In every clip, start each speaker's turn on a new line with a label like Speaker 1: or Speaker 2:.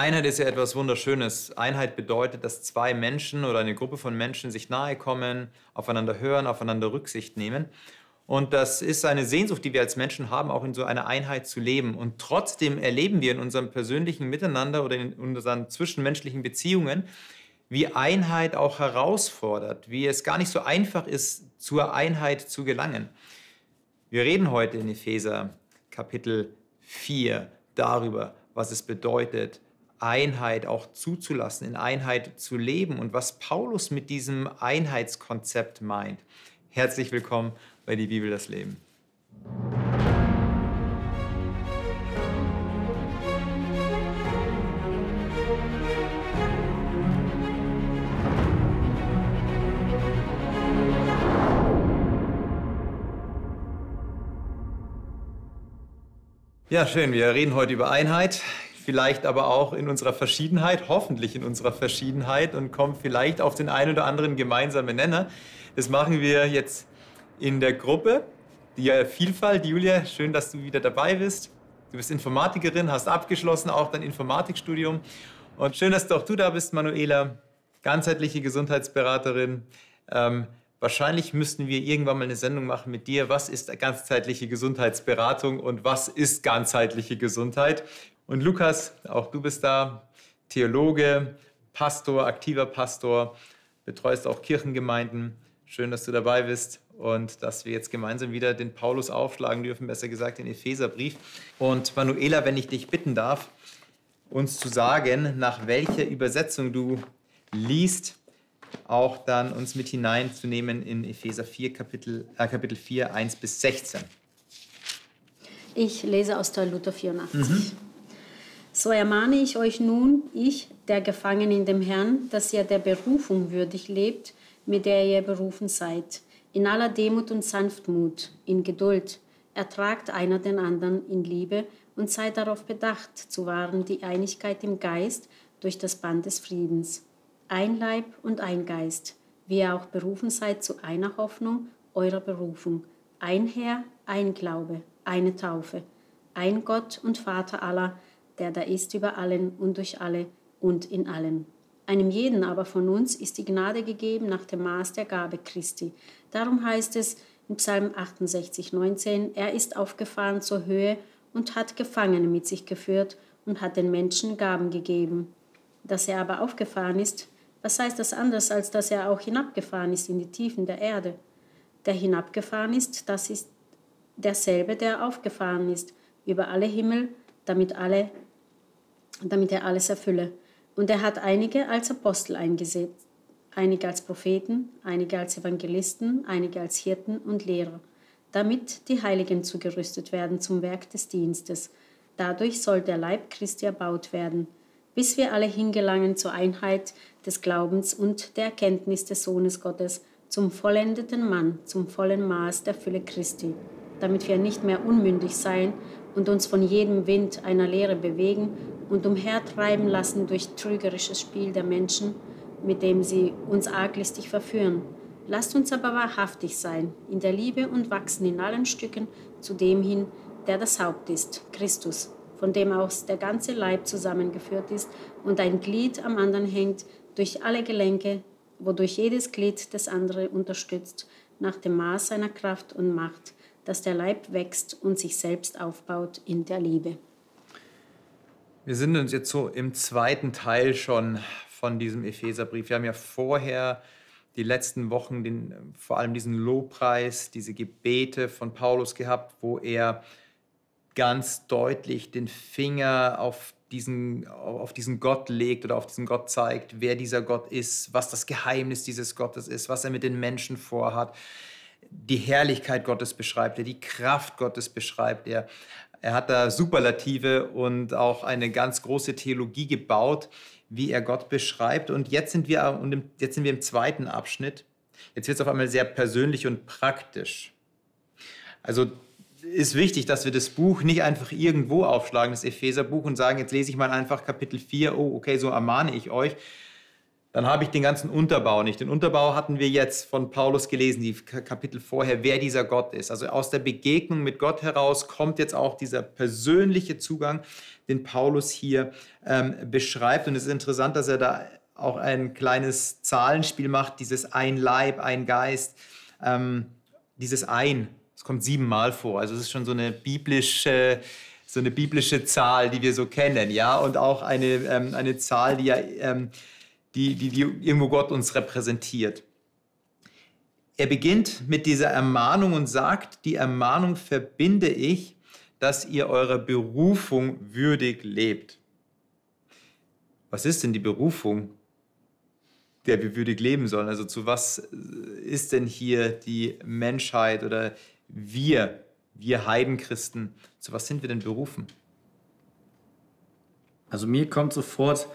Speaker 1: Einheit ist ja etwas Wunderschönes. Einheit bedeutet, dass zwei Menschen oder eine Gruppe von Menschen sich nahe kommen, aufeinander hören, aufeinander Rücksicht nehmen. Und das ist eine Sehnsucht, die wir als Menschen haben, auch in so einer Einheit zu leben. Und trotzdem erleben wir in unserem persönlichen Miteinander oder in unseren zwischenmenschlichen Beziehungen, wie Einheit auch herausfordert, wie es gar nicht so einfach ist, zur Einheit zu gelangen. Wir reden heute in Epheser Kapitel 4 darüber, was es bedeutet, Einheit auch zuzulassen, in Einheit zu leben und was Paulus mit diesem Einheitskonzept meint. Herzlich willkommen bei Die Bibel das Leben. Ja, schön. Wir reden heute über Einheit vielleicht aber auch in unserer Verschiedenheit, hoffentlich in unserer Verschiedenheit und kommen vielleicht auf den einen oder anderen gemeinsamen Nenner. Das machen wir jetzt in der Gruppe, die Vielfalt. Julia, schön, dass du wieder dabei bist. Du bist Informatikerin, hast abgeschlossen auch dein Informatikstudium. Und schön, dass du auch du da bist, Manuela, ganzheitliche Gesundheitsberaterin. Ähm, wahrscheinlich müssten wir irgendwann mal eine Sendung machen mit dir. Was ist ganzheitliche Gesundheitsberatung und was ist ganzheitliche Gesundheit? Und Lukas, auch du bist da, Theologe, Pastor, aktiver Pastor, betreust auch Kirchengemeinden. Schön, dass du dabei bist und dass wir jetzt gemeinsam wieder den Paulus aufschlagen dürfen, besser gesagt den Epheserbrief. Und Manuela, wenn ich dich bitten darf, uns zu sagen, nach welcher Übersetzung du liest, auch dann uns mit hineinzunehmen in Epheser 4, Kapitel, äh, Kapitel 4, 1 bis 16.
Speaker 2: Ich lese aus der Luther 84. Mhm. So ermahne ich euch nun, ich, der Gefangene in dem Herrn, dass ihr der Berufung würdig lebt, mit der ihr berufen seid, in aller Demut und Sanftmut, in Geduld, ertragt einer den anderen in Liebe und seid darauf bedacht, zu wahren die Einigkeit im Geist durch das Band des Friedens. Ein Leib und ein Geist, wie ihr auch berufen seid zu einer Hoffnung eurer Berufung. Ein Herr, ein Glaube, eine Taufe, ein Gott und Vater aller, der da ist über allen und durch alle und in allen. Einem jeden aber von uns ist die Gnade gegeben nach dem Maß der Gabe Christi. Darum heißt es in Psalm 68, 19, er ist aufgefahren zur Höhe und hat Gefangene mit sich geführt und hat den Menschen Gaben gegeben. Dass er aber aufgefahren ist, was heißt das anders, als dass er auch hinabgefahren ist in die Tiefen der Erde? Der hinabgefahren ist, das ist derselbe, der aufgefahren ist über alle Himmel, damit alle damit er alles erfülle. Und er hat einige als Apostel eingesetzt, einige als Propheten, einige als Evangelisten, einige als Hirten und Lehrer, damit die Heiligen zugerüstet werden zum Werk des Dienstes. Dadurch soll der Leib Christi erbaut werden, bis wir alle hingelangen zur Einheit des Glaubens und der Erkenntnis des Sohnes Gottes, zum vollendeten Mann, zum vollen Maß der Fülle Christi, damit wir nicht mehr unmündig sein und uns von jedem Wind einer Lehre bewegen und umhertreiben lassen durch trügerisches Spiel der Menschen, mit dem sie uns arglistig verführen. Lasst uns aber wahrhaftig sein in der Liebe und wachsen in allen Stücken zu dem hin, der das Haupt ist, Christus, von dem aus der ganze Leib zusammengeführt ist und ein Glied am anderen hängt durch alle Gelenke, wodurch jedes Glied das andere unterstützt, nach dem Maß seiner Kraft und Macht, dass der Leib wächst und sich selbst aufbaut in der Liebe.
Speaker 1: Wir sind uns jetzt so im zweiten Teil schon von diesem Epheserbrief. Wir haben ja vorher die letzten Wochen den, vor allem diesen Lobpreis, diese Gebete von Paulus gehabt, wo er ganz deutlich den Finger auf diesen, auf diesen Gott legt oder auf diesen Gott zeigt, wer dieser Gott ist, was das Geheimnis dieses Gottes ist, was er mit den Menschen vorhat. Die Herrlichkeit Gottes beschreibt er, die Kraft Gottes beschreibt er. Er hat da Superlative und auch eine ganz große Theologie gebaut, wie er Gott beschreibt. Und jetzt sind wir, jetzt sind wir im zweiten Abschnitt. Jetzt wird es auf einmal sehr persönlich und praktisch. Also ist wichtig, dass wir das Buch nicht einfach irgendwo aufschlagen, das Epheserbuch, und sagen, jetzt lese ich mal einfach Kapitel 4, oh, okay, so ermahne ich euch. Dann habe ich den ganzen Unterbau nicht. Den Unterbau hatten wir jetzt von Paulus gelesen, die Kapitel vorher, wer dieser Gott ist. Also aus der Begegnung mit Gott heraus kommt jetzt auch dieser persönliche Zugang, den Paulus hier ähm, beschreibt. Und es ist interessant, dass er da auch ein kleines Zahlenspiel macht, dieses ein Leib, ein Geist, ähm, dieses ein. Es kommt siebenmal vor. Also es ist schon so eine biblische so eine biblische Zahl, die wir so kennen, ja, und auch eine, ähm, eine Zahl, die ja ähm, die, die, die irgendwo Gott uns repräsentiert. Er beginnt mit dieser Ermahnung und sagt, die Ermahnung verbinde ich, dass ihr eurer Berufung würdig lebt. Was ist denn die Berufung, der wir würdig leben sollen? Also zu was ist denn hier die Menschheit oder wir, wir Heidenchristen, zu was sind wir denn berufen?
Speaker 3: Also mir kommt sofort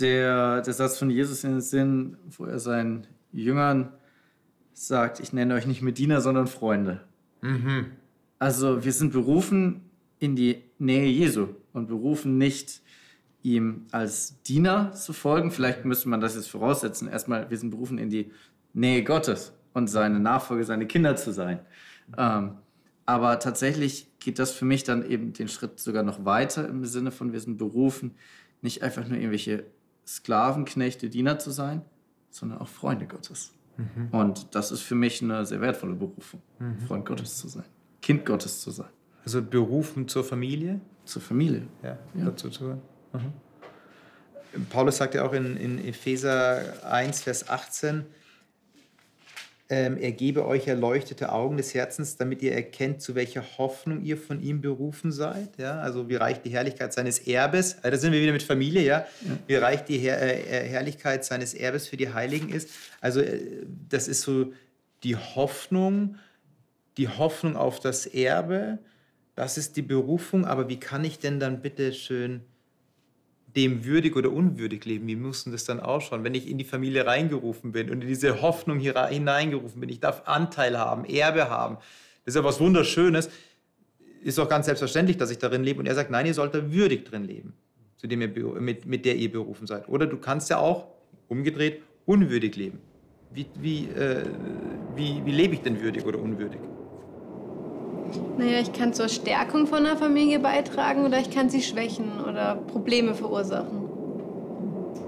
Speaker 3: der, der Satz von Jesus in den Sinn, wo er seinen Jüngern sagt, ich nenne euch nicht mehr Diener, sondern Freunde. Mhm. Also wir sind berufen in die Nähe Jesu und berufen nicht ihm als Diener zu folgen. Vielleicht müsste man das jetzt voraussetzen. Erstmal, wir sind berufen in die Nähe Gottes und seine Nachfolger, seine Kinder zu sein. Ähm, aber tatsächlich geht das für mich dann eben den Schritt sogar noch weiter im Sinne von, wir sind berufen, nicht einfach nur irgendwelche Sklavenknechte, Diener zu sein, sondern auch Freunde Gottes. Mhm. Und das ist für mich eine sehr wertvolle Berufung, mhm. Freund Gottes zu sein, Kind Gottes zu sein.
Speaker 1: Also berufen zur Familie?
Speaker 3: Zur Familie.
Speaker 1: Ja, ja. dazu zu hören. Mhm. Paulus sagt ja auch in, in Epheser 1, Vers 18, ähm, er gebe euch erleuchtete Augen des Herzens, damit ihr erkennt, zu welcher Hoffnung ihr von ihm berufen seid. Ja? Also wie reich die Herrlichkeit seines Erbes, also da sind wir wieder mit Familie, ja? ja. wie reich die Her äh, Herrlichkeit seines Erbes für die Heiligen ist. Also äh, das ist so die Hoffnung, die Hoffnung auf das Erbe, das ist die Berufung, aber wie kann ich denn dann bitte schön dem würdig oder unwürdig leben. Wie muss denn das dann ausschauen, wenn ich in die Familie reingerufen bin und in diese Hoffnung hier hineingerufen bin? Ich darf Anteil haben, Erbe haben. Das ist ja was Wunderschönes. Ist auch ganz selbstverständlich, dass ich darin lebe. Und er sagt, nein, ihr sollt da würdig drin leben, zu dem ihr, mit, mit der ihr berufen seid. Oder du kannst ja auch, umgedreht, unwürdig leben. Wie, wie, äh, wie, wie lebe ich denn würdig oder unwürdig?
Speaker 4: Naja, ich kann zur Stärkung von einer Familie beitragen oder ich kann sie schwächen oder Probleme verursachen.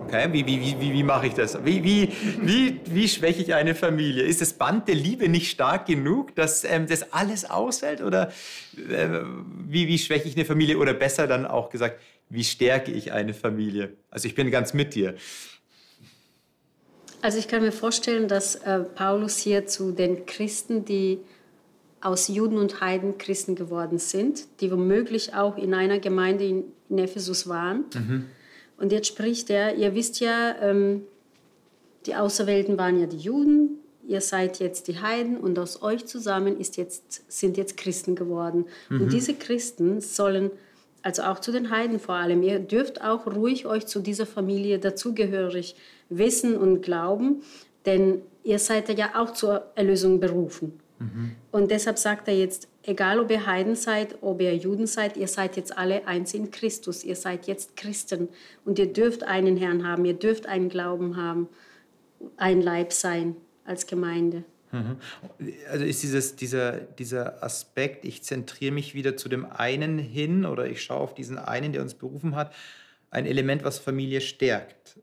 Speaker 1: Okay, wie, wie, wie, wie mache ich das? Wie, wie, wie, wie schwäche ich eine Familie? Ist das Band der Liebe nicht stark genug, dass ähm, das alles aushält? Oder äh, wie, wie schwäche ich eine Familie? Oder besser dann auch gesagt, wie stärke ich eine Familie? Also ich bin ganz mit dir.
Speaker 2: Also ich kann mir vorstellen, dass äh, Paulus hier zu den Christen, die aus Juden und Heiden Christen geworden sind, die womöglich auch in einer Gemeinde in, in Ephesus waren. Mhm. Und jetzt spricht er, ihr wisst ja, ähm, die Auserwählten waren ja die Juden, ihr seid jetzt die Heiden und aus euch zusammen ist jetzt, sind jetzt Christen geworden. Mhm. Und diese Christen sollen, also auch zu den Heiden vor allem, ihr dürft auch ruhig euch zu dieser Familie dazugehörig wissen und glauben, denn ihr seid ja auch zur Erlösung berufen. Und deshalb sagt er jetzt, egal ob ihr Heiden seid, ob ihr Juden seid, ihr seid jetzt alle eins in Christus, ihr seid jetzt Christen und ihr dürft einen Herrn haben, ihr dürft einen Glauben haben, ein Leib sein als Gemeinde.
Speaker 1: Mhm. Also ist dieses, dieser, dieser Aspekt, ich zentriere mich wieder zu dem einen hin oder ich schaue auf diesen einen, der uns berufen hat, ein Element, was Familie stärkt.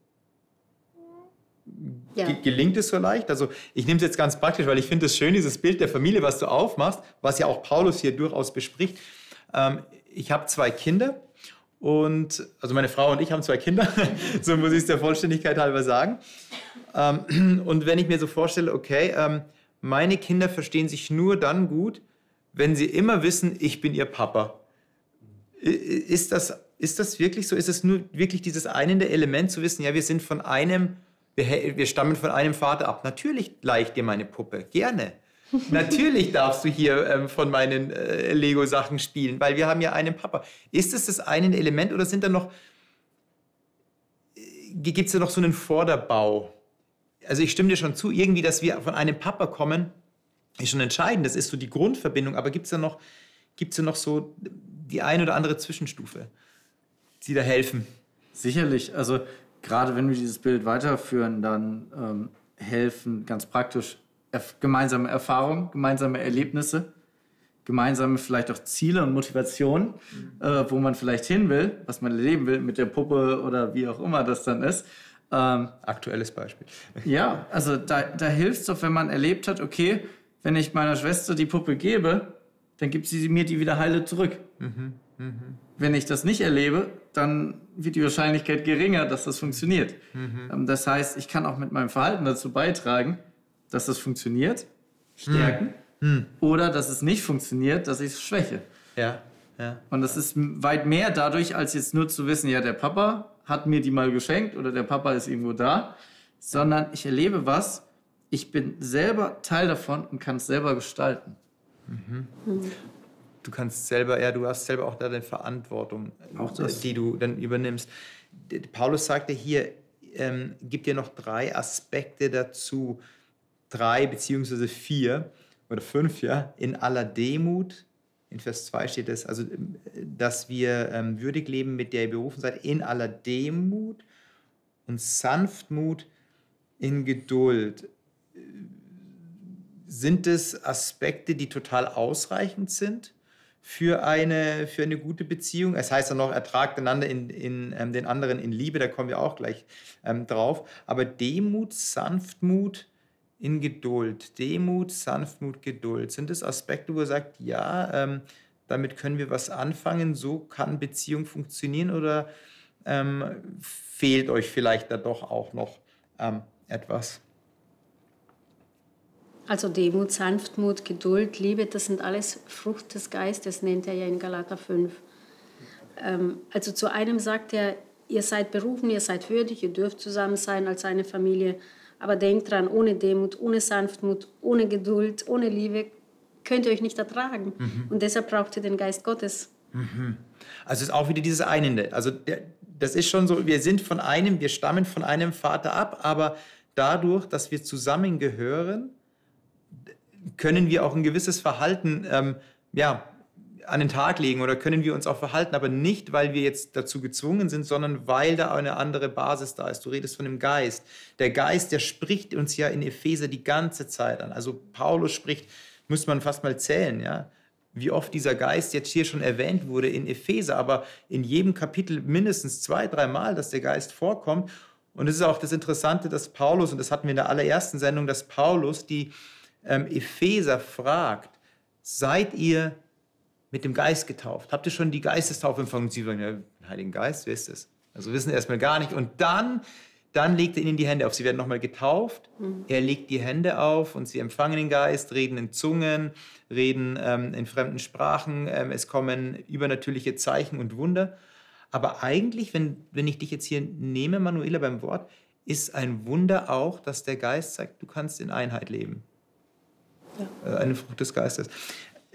Speaker 1: Ja. Gelingt es so leicht? Also ich nehme es jetzt ganz praktisch, weil ich finde es schön, dieses Bild der Familie, was du aufmachst, was ja auch Paulus hier durchaus bespricht. Ähm, ich habe zwei Kinder und, also meine Frau und ich haben zwei Kinder, so muss ich es der Vollständigkeit halber sagen. Ähm, und wenn ich mir so vorstelle, okay, ähm, meine Kinder verstehen sich nur dann gut, wenn sie immer wissen, ich bin ihr Papa. Ist das, ist das wirklich so? Ist es nur wirklich dieses eine Element zu wissen, ja, wir sind von einem wir, wir stammen von einem Vater ab. Natürlich leih dir meine Puppe, gerne. Natürlich darfst du hier ähm, von meinen äh, Lego-Sachen spielen, weil wir haben ja einen Papa. Ist es das eine Element oder sind da noch, äh, gibt es da noch so einen Vorderbau? Also ich stimme dir schon zu, irgendwie, dass wir von einem Papa kommen, ist schon entscheidend. Das ist so die Grundverbindung. Aber gibt es da noch, gibt's da noch so die eine oder andere Zwischenstufe, die da helfen?
Speaker 3: Sicherlich. Also gerade wenn wir dieses Bild weiterführen, dann ähm, helfen ganz praktisch erf gemeinsame Erfahrungen, gemeinsame Erlebnisse, gemeinsame vielleicht auch Ziele und Motivationen, mhm. äh, wo man vielleicht hin will, was man erleben will mit der Puppe oder wie auch immer das dann ist.
Speaker 1: Ähm, Aktuelles Beispiel.
Speaker 3: Ja, also da, da hilft es doch, wenn man erlebt hat, okay, wenn ich meiner Schwester die Puppe gebe, dann gibt sie mir die wieder heile zurück. Mhm, mh. Wenn ich das nicht erlebe, dann wird die Wahrscheinlichkeit geringer, dass das funktioniert. Mhm. Ähm, das heißt, ich kann auch mit meinem Verhalten dazu beitragen, dass das funktioniert, stärken, mhm. oder dass es nicht funktioniert, dass ich es schwäche.
Speaker 1: Ja. Ja.
Speaker 3: Und das ist weit mehr dadurch, als jetzt nur zu wissen, ja, der Papa hat mir die mal geschenkt oder der Papa ist irgendwo da, sondern ich erlebe was, ich bin selber Teil davon und kann es selber gestalten.
Speaker 1: Mhm. Du kannst selber, ja, du hast selber auch da deine Verantwortung, auch das. die du dann übernimmst. Paulus sagte hier, ähm, gibt dir noch drei Aspekte dazu, drei beziehungsweise vier oder fünf, ja, in aller Demut. In Vers 2 steht es, also, dass wir ähm, würdig leben, mit der ihr berufen seid, in aller Demut und Sanftmut in Geduld sind es Aspekte, die total ausreichend sind für eine, für eine gute Beziehung? Es heißt ja noch, ertragt einander in, in ähm, den anderen in Liebe, da kommen wir auch gleich ähm, drauf. Aber Demut, Sanftmut in Geduld. Demut, Sanftmut, Geduld. Sind es Aspekte, wo er sagt, ja, ähm, damit können wir was anfangen, so kann Beziehung funktionieren oder ähm, fehlt euch vielleicht da doch auch noch ähm, etwas?
Speaker 2: Also Demut, Sanftmut, Geduld, Liebe, das sind alles Frucht des Geistes, nennt er ja in Galater 5. Ähm, also zu einem sagt er, ihr seid berufen, ihr seid würdig, ihr dürft zusammen sein als eine Familie, aber denkt dran, ohne Demut, ohne Sanftmut, ohne Geduld, ohne Liebe könnt ihr euch nicht ertragen. Mhm. Und deshalb braucht ihr den Geist Gottes.
Speaker 1: Mhm. Also es ist auch wieder dieses Eine. Also das ist schon so, wir sind von einem, wir stammen von einem Vater ab, aber dadurch, dass wir zusammengehören, können wir auch ein gewisses Verhalten ähm, ja, an den Tag legen oder können wir uns auch verhalten, aber nicht, weil wir jetzt dazu gezwungen sind, sondern weil da eine andere Basis da ist. Du redest von dem Geist. Der Geist, der spricht uns ja in Epheser die ganze Zeit an. Also Paulus spricht, muss man fast mal zählen, ja, wie oft dieser Geist jetzt hier schon erwähnt wurde in Epheser, aber in jedem Kapitel mindestens zwei, dreimal, dass der Geist vorkommt. Und es ist auch das Interessante, dass Paulus, und das hatten wir in der allerersten Sendung, dass Paulus die ähm, Epheser fragt, seid ihr mit dem Geist getauft? Habt ihr schon die Geistestaufe empfangen? Und sie sagen, ja, Heiligen Geist, wer ist das? Also wissen erstmal gar nicht. Und dann, dann legt er ihnen die Hände auf. Sie werden nochmal getauft. Mhm. Er legt die Hände auf und sie empfangen den Geist, reden in Zungen, reden ähm, in fremden Sprachen. Ähm, es kommen übernatürliche Zeichen und Wunder. Aber eigentlich, wenn, wenn ich dich jetzt hier nehme, Manuela, beim Wort, ist ein Wunder auch, dass der Geist sagt, du kannst in Einheit leben ja. Äh, eine Frucht des Geistes.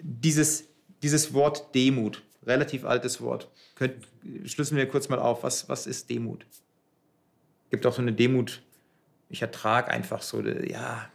Speaker 1: Dieses, dieses Wort Demut, relativ altes Wort, Könnt, schlüsseln wir kurz mal auf. Was, was ist Demut? Es gibt auch so eine Demut, ich ertrage einfach so, ja,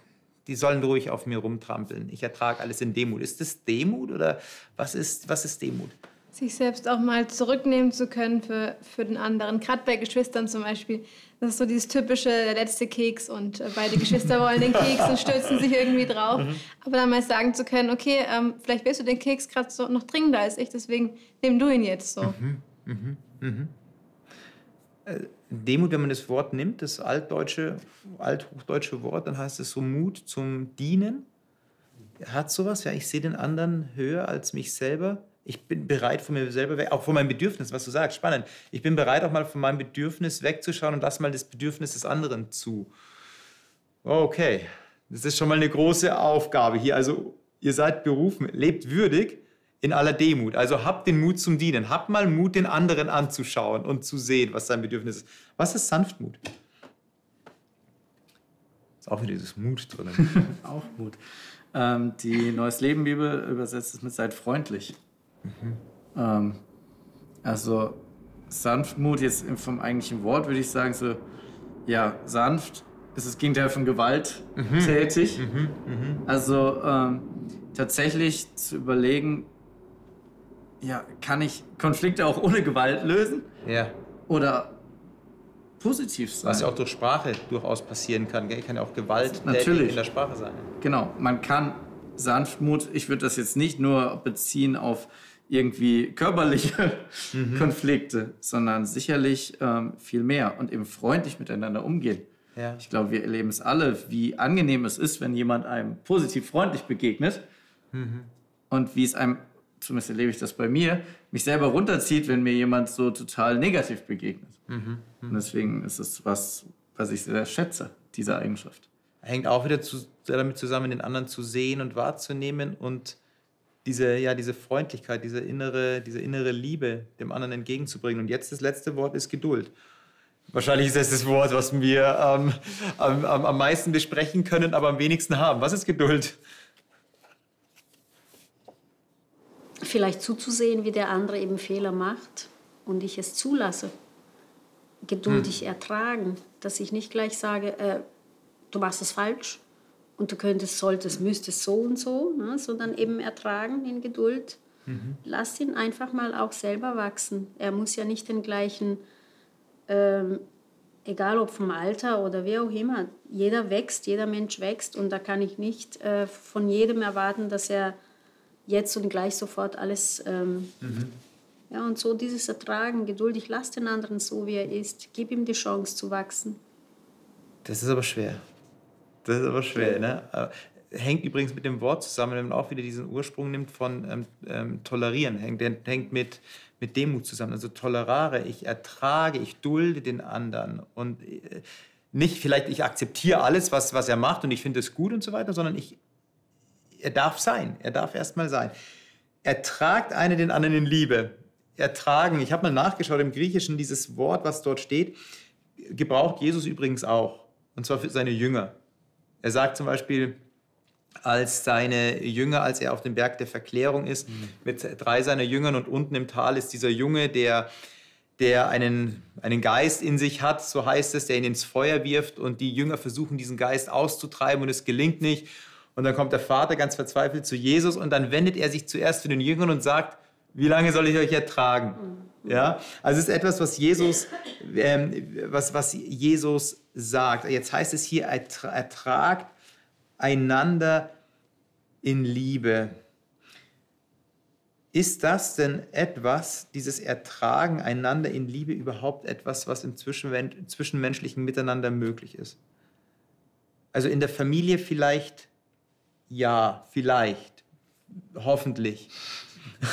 Speaker 1: die sollen ruhig auf mir rumtrampeln. Ich ertrage alles in Demut. Ist das Demut oder was ist, was ist Demut?
Speaker 4: Sich selbst auch mal zurücknehmen zu können für, für den anderen. Gerade bei Geschwistern zum Beispiel. Das ist so dieses typische, der letzte Keks und äh, beide Geschwister wollen den Keks und stürzen sich irgendwie drauf. Mhm. Aber dann mal sagen zu können, okay, ähm, vielleicht willst du den Keks gerade so noch dringender als ich, deswegen nimm du ihn jetzt so. Mhm. Mhm.
Speaker 1: mhm. Äh, Demut, wenn man das Wort nimmt, das altdeutsche, althochdeutsche Wort, dann heißt es so Mut zum Dienen. Hat sowas, ja, ich sehe den anderen höher als mich selber ich bin bereit, von mir selber weg, auch von meinem Bedürfnis, was du sagst, spannend. Ich bin bereit, auch mal von meinem Bedürfnis wegzuschauen und lass mal das Bedürfnis des anderen zu. Okay, das ist schon mal eine große Aufgabe hier. Also, ihr seid berufen, lebt würdig in aller Demut. Also habt den Mut zum Dienen. Habt mal Mut, den anderen anzuschauen und zu sehen, was sein Bedürfnis ist. Was ist Sanftmut? Ist auch wieder dieses Mut drin.
Speaker 3: auch Mut. Ähm, die Neues Leben Bibel übersetzt es mit seid freundlich. Mhm. Ähm, also Sanftmut, jetzt vom eigentlichen Wort würde ich sagen, so, ja, sanft ist das Gegenteil von Gewalt mhm. tätig. Mhm. mhm. Also ähm, tatsächlich zu überlegen, ja, kann ich Konflikte auch ohne Gewalt lösen?
Speaker 1: Ja.
Speaker 3: Oder positiv sein.
Speaker 1: Was ja auch durch Sprache durchaus passieren kann. Gell? Kann ja auch Gewalt
Speaker 3: Natürlich.
Speaker 1: in der Sprache sein.
Speaker 3: Genau, man kann Sanftmut, ich würde das jetzt nicht nur beziehen auf irgendwie körperliche
Speaker 1: Mhm.
Speaker 3: Konflikte, sondern sicherlich ähm, viel mehr und eben freundlich miteinander umgehen.
Speaker 1: Ja.
Speaker 3: Ich glaube, wir erleben es alle, wie angenehm es ist, wenn jemand einem positiv freundlich begegnet
Speaker 1: Mhm.
Speaker 3: und wie es einem, zumindest erlebe ich das bei mir, mich selber runterzieht, wenn mir jemand so total negativ begegnet.
Speaker 1: Mhm.
Speaker 3: Und deswegen ist es was, was ich sehr schätze, diese Eigenschaft.
Speaker 1: Hängt auch wieder zu, damit zusammen, den anderen zu sehen und wahrzunehmen und diese, ja, diese Freundlichkeit, diese innere, diese innere Liebe dem anderen entgegenzubringen. Und jetzt das letzte Wort ist Geduld. Wahrscheinlich ist das das Wort, was wir ähm, am, am, am meisten besprechen können, aber am wenigsten haben. Was ist Geduld?
Speaker 2: Vielleicht zuzusehen, wie der andere eben Fehler macht und ich es zulasse. Geduldig ertragen, dass ich nicht gleich sage, äh, du machst es falsch und du könntest, solltest, müsstest so und so, ne? sondern eben ertragen in Geduld. Lass ihn einfach mal auch selber wachsen. Er muss ja nicht den gleichen, ähm, egal ob vom Alter oder wie auch immer, jeder wächst, jeder Mensch wächst und da kann ich nicht äh, von jedem erwarten, dass er jetzt und gleich sofort alles. Ähm, Ja, und so dieses Ertragen, geduldig, lass den anderen so, wie er ist, gib ihm die Chance zu wachsen.
Speaker 1: Das ist aber schwer. Das ist aber schwer, ne? Äh, Hängt übrigens mit dem Wort zusammen, wenn man auch wieder diesen Ursprung nimmt von ähm, ähm, tolerieren, hängt, hängt mit, mit Demut zusammen. Also tolerare, ich ertrage, ich dulde den anderen und äh, nicht vielleicht, ich akzeptiere alles, was, was er macht und ich finde es gut und so weiter, sondern ich, er darf sein, er darf erstmal sein. Ertragt eine den anderen in Liebe. Ertragen, ich habe mal nachgeschaut im Griechischen, dieses Wort, was dort steht, gebraucht Jesus übrigens auch. Und zwar für seine Jünger. Er sagt zum Beispiel, als seine Jünger, als er auf dem Berg der Verklärung ist, mit drei seiner Jüngern und unten im Tal ist dieser Junge, der, der einen, einen Geist in sich hat, so heißt es, der ihn ins Feuer wirft und die Jünger versuchen, diesen Geist auszutreiben und es gelingt nicht. Und dann kommt der Vater ganz verzweifelt zu Jesus und dann wendet er sich zuerst zu den Jüngern und sagt, wie lange soll ich euch ertragen? Ja, also es ist etwas, was Jesus, ähm, was, was Jesus sagt. Jetzt heißt es hier, ertra- ertragt einander in Liebe. Ist das denn etwas, dieses Ertragen einander in Liebe überhaupt etwas, was im Zwischenmen- zwischenmenschlichen Miteinander möglich ist? Also in der Familie vielleicht ja, vielleicht, hoffentlich.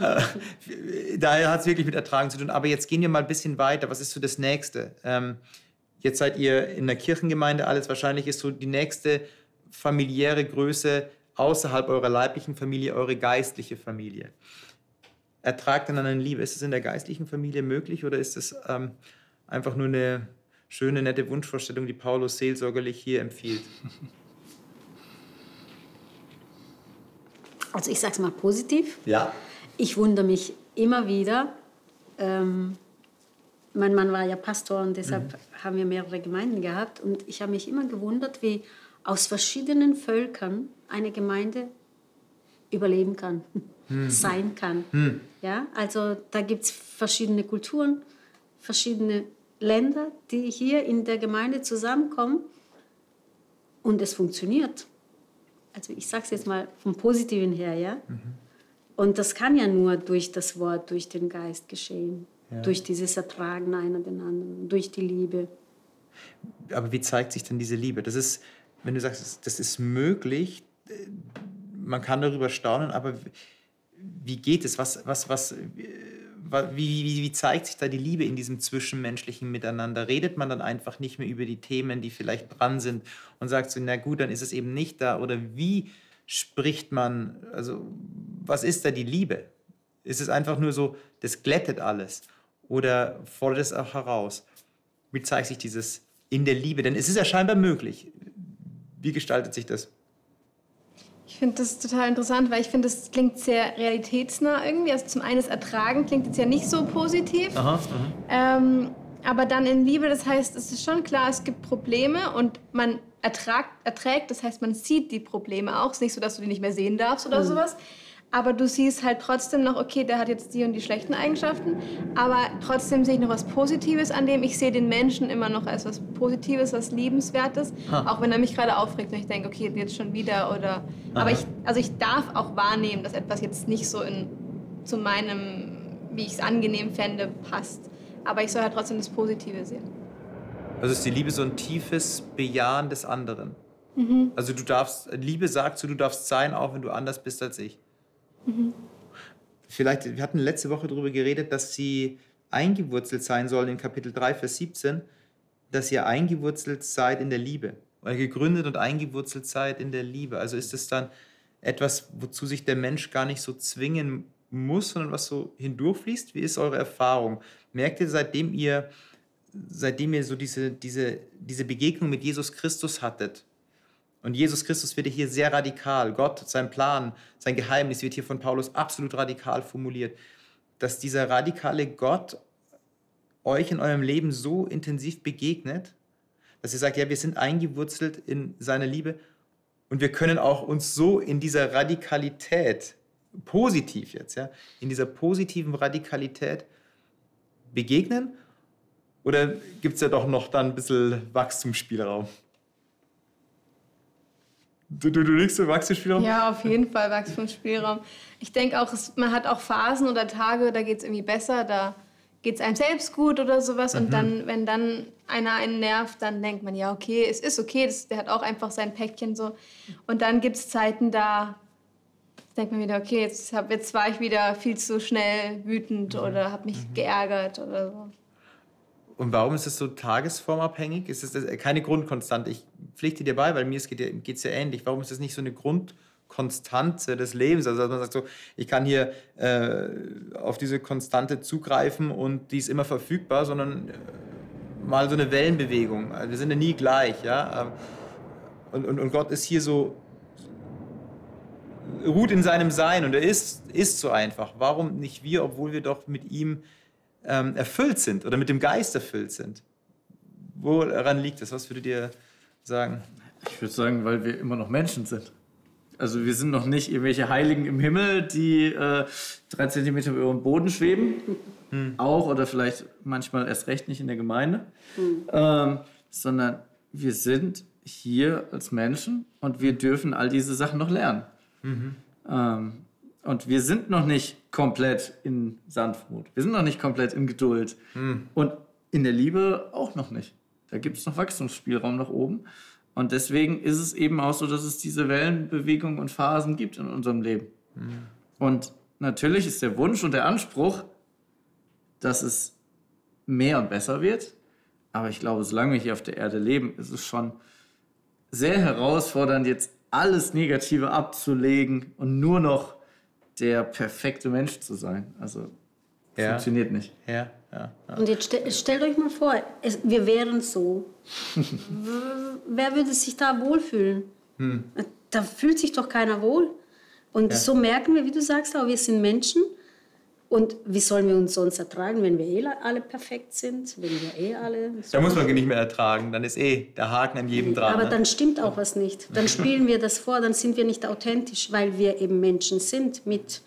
Speaker 1: Äh, Daher hat es wirklich mit Ertragen zu tun. Aber jetzt gehen wir mal ein bisschen weiter. Was ist so das Nächste? Ähm, jetzt seid ihr in der Kirchengemeinde alles. Wahrscheinlich ist so die nächste familiäre Größe außerhalb eurer leiblichen Familie eure geistliche Familie. Ertragt einander in Liebe. Ist es in der geistlichen Familie möglich oder ist es ähm, einfach nur eine schöne, nette Wunschvorstellung, die Paulus seelsorgerlich hier empfiehlt?
Speaker 2: Also ich sage es mal positiv.
Speaker 1: Ja.
Speaker 2: Ich wundere mich immer wieder. Ähm, mein Mann war ja Pastor und deshalb haben wir mehrere Gemeinden gehabt. Und ich habe mich immer gewundert, wie aus verschiedenen Völkern eine Gemeinde überleben kann, sein kann. Ja, also da gibt es verschiedene Kulturen, verschiedene Länder, die hier in der Gemeinde zusammenkommen und es funktioniert. Also ich sage es jetzt mal vom Positiven her, ja. Und das kann ja nur durch das Wort, durch den Geist geschehen. Durch dieses Ertragen einer den anderen, durch die Liebe.
Speaker 1: Aber wie zeigt sich denn diese Liebe? Das ist, wenn du sagst, das- ist möglich, äh, man kann darüber staunen, aber wie geht es? Was, was, was, äh, wie, wie, wie zeigt sich da die Liebe in diesem zwischenmenschlichen Miteinander? Redet man dann einfach nicht mehr über die Themen, die vielleicht dran sind und sagt so, na gut, dann ist es eben nicht da? Oder wie spricht man, also was ist da die Liebe? Ist es einfach nur so, das glättet alles? Oder fordert es auch heraus? Wie zeigt sich dieses in der Liebe? Denn es ist ja scheinbar möglich. Wie gestaltet sich das?
Speaker 4: Ich finde das total interessant, weil ich finde, das klingt sehr realitätsnah irgendwie. Also zum einen das Ertragen klingt jetzt ja nicht so positiv.
Speaker 1: Aha,
Speaker 4: Ähm, aber dann in Liebe, das heißt, es ist schon klar, es gibt Probleme und man ertragt, erträgt, das heißt, man sieht die Probleme auch. Es ist nicht so, dass du die nicht mehr sehen darfst oder sowas. Aber du siehst halt trotzdem noch, okay, der hat jetzt die und die schlechten Eigenschaften, aber trotzdem sehe ich noch was Positives an dem. Ich sehe den Menschen immer noch als was Positives, was Liebenswertes, ha. auch wenn er mich gerade aufregt und ich denke, okay, jetzt schon wieder oder. Aha. Aber ich, also ich darf auch wahrnehmen, dass etwas jetzt nicht so in, zu meinem, wie ich es angenehm fände, passt. Aber ich soll halt trotzdem das Positive sehen.
Speaker 1: Also ist die Liebe so ein tiefes Bejahen des anderen? Mhm. Also du darfst, Liebe sagt so, du darfst sein, auch wenn du anders bist als ich. Mhm. Vielleicht, wir hatten letzte Woche darüber geredet, dass sie eingewurzelt sein sollen in Kapitel 3, Vers 17, dass ihr eingewurzelt seid in der Liebe. Oder gegründet und eingewurzelt seid in der Liebe. Also ist es dann etwas, wozu sich der Mensch gar nicht so zwingen muss, sondern was so hindurchfließt? Wie ist eure Erfahrung? Merkt ihr, seitdem ihr, seitdem ihr so diese, diese, diese Begegnung mit Jesus Christus hattet, und Jesus Christus wird hier sehr radikal. Gott, sein Plan, sein Geheimnis wird hier von Paulus absolut radikal formuliert. Dass dieser radikale Gott euch in eurem Leben so intensiv begegnet, dass ihr sagt, ja, wir sind eingewurzelt in seiner Liebe und wir können auch uns so in dieser Radikalität, positiv jetzt, ja, in dieser positiven Radikalität begegnen? Oder gibt es ja doch noch dann ein bisschen Wachstumsspielraum? Du, du, du liegst im Wachstumsspielraum?
Speaker 4: Ja, auf jeden Fall Wachstumsspielraum. Ich denke auch, es, man hat auch Phasen oder Tage, da geht es irgendwie besser, da geht es einem selbst gut oder sowas. Mhm. Und dann, wenn dann einer einen nervt, dann denkt man, ja, okay, es ist okay, das, der hat auch einfach sein Päckchen so. Und dann gibt es Zeiten, da denkt man wieder, okay, jetzt, hab, jetzt war ich wieder viel zu schnell wütend mhm. oder habe mich mhm. geärgert oder so.
Speaker 1: Und warum ist es so tagesformabhängig? Ist es keine Grundkonstante? Ich pflichte dir bei, weil mir geht es ja ähnlich. Warum ist das nicht so eine Grundkonstante des Lebens? Also, dass man sagt so, ich kann hier äh, auf diese Konstante zugreifen und die ist immer verfügbar, sondern äh, mal so eine Wellenbewegung. Also wir sind ja nie gleich, ja. Ähm, und, und, und Gott ist hier so, ruht in seinem Sein und er ist, ist so einfach. Warum nicht wir, obwohl wir doch mit ihm ähm, erfüllt sind oder mit dem Geist erfüllt sind. Woran liegt das? Was würdet ihr sagen?
Speaker 3: Ich würde sagen, weil wir immer noch Menschen sind. Also wir sind noch nicht irgendwelche Heiligen im Himmel, die äh, drei Zentimeter über dem Boden schweben. Hm. Auch oder vielleicht manchmal erst recht nicht in der Gemeinde. Hm. Ähm, sondern wir sind hier als Menschen und wir dürfen all diese Sachen noch lernen. Mhm. Ähm, und wir sind noch nicht komplett in Sanftmut. Wir sind noch nicht komplett in Geduld. Hm. Und in der Liebe auch noch nicht. Da gibt es noch Wachstumsspielraum nach oben. Und deswegen ist es eben auch so, dass es diese Wellenbewegungen und Phasen gibt in unserem Leben. Hm. Und natürlich ist der Wunsch und der Anspruch, dass es mehr und besser wird. Aber ich glaube, solange wir hier auf der Erde leben, ist es schon sehr herausfordernd, jetzt alles Negative abzulegen und nur noch der perfekte Mensch zu sein. Also ja. funktioniert nicht.
Speaker 1: Ja, ja,
Speaker 2: ja. Und jetzt stell, stellt euch mal vor, es, wir wären so. Wer würde sich da wohlfühlen? Hm. Da fühlt sich doch keiner wohl. Und so merken wir, wie du sagst, auch wir sind Menschen und wie sollen wir uns sonst ertragen, wenn wir eh alle perfekt sind, wenn wir eh alle...
Speaker 1: So da muss man nicht mehr ertragen, dann ist eh der Haken an jedem dran.
Speaker 2: Aber
Speaker 1: ne?
Speaker 2: dann stimmt auch was nicht. Dann spielen wir das vor, dann sind wir nicht authentisch, weil wir eben Menschen sind mit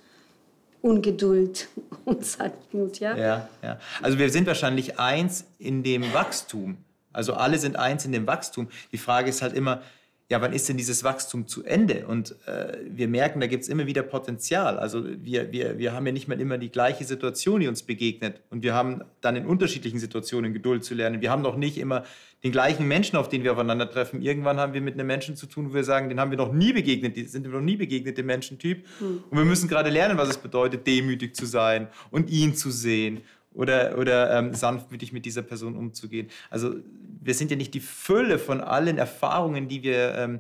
Speaker 2: Ungeduld und Sanftmut. Ja?
Speaker 1: Ja, ja. Also wir sind wahrscheinlich eins in dem Wachstum. Also alle sind eins in dem Wachstum. Die Frage ist halt immer, ja, wann ist denn dieses Wachstum zu Ende? Und äh, wir merken, da gibt es immer wieder Potenzial. Also wir, wir, wir haben ja nicht mal immer die gleiche Situation, die uns begegnet. Und wir haben dann in unterschiedlichen Situationen Geduld zu lernen. Wir haben noch nicht immer den gleichen Menschen, auf den wir aufeinandertreffen. Irgendwann haben wir mit einem Menschen zu tun, wo wir sagen, den haben wir noch nie begegnet, die sind wir noch nie begegnet, dem Menschentyp. Mhm. Und wir müssen gerade lernen, was es bedeutet, demütig zu sein und ihn zu sehen oder, oder ähm, sanftmütig mit dieser Person umzugehen. Also wir sind ja nicht die Fülle von allen Erfahrungen, die wir ähm,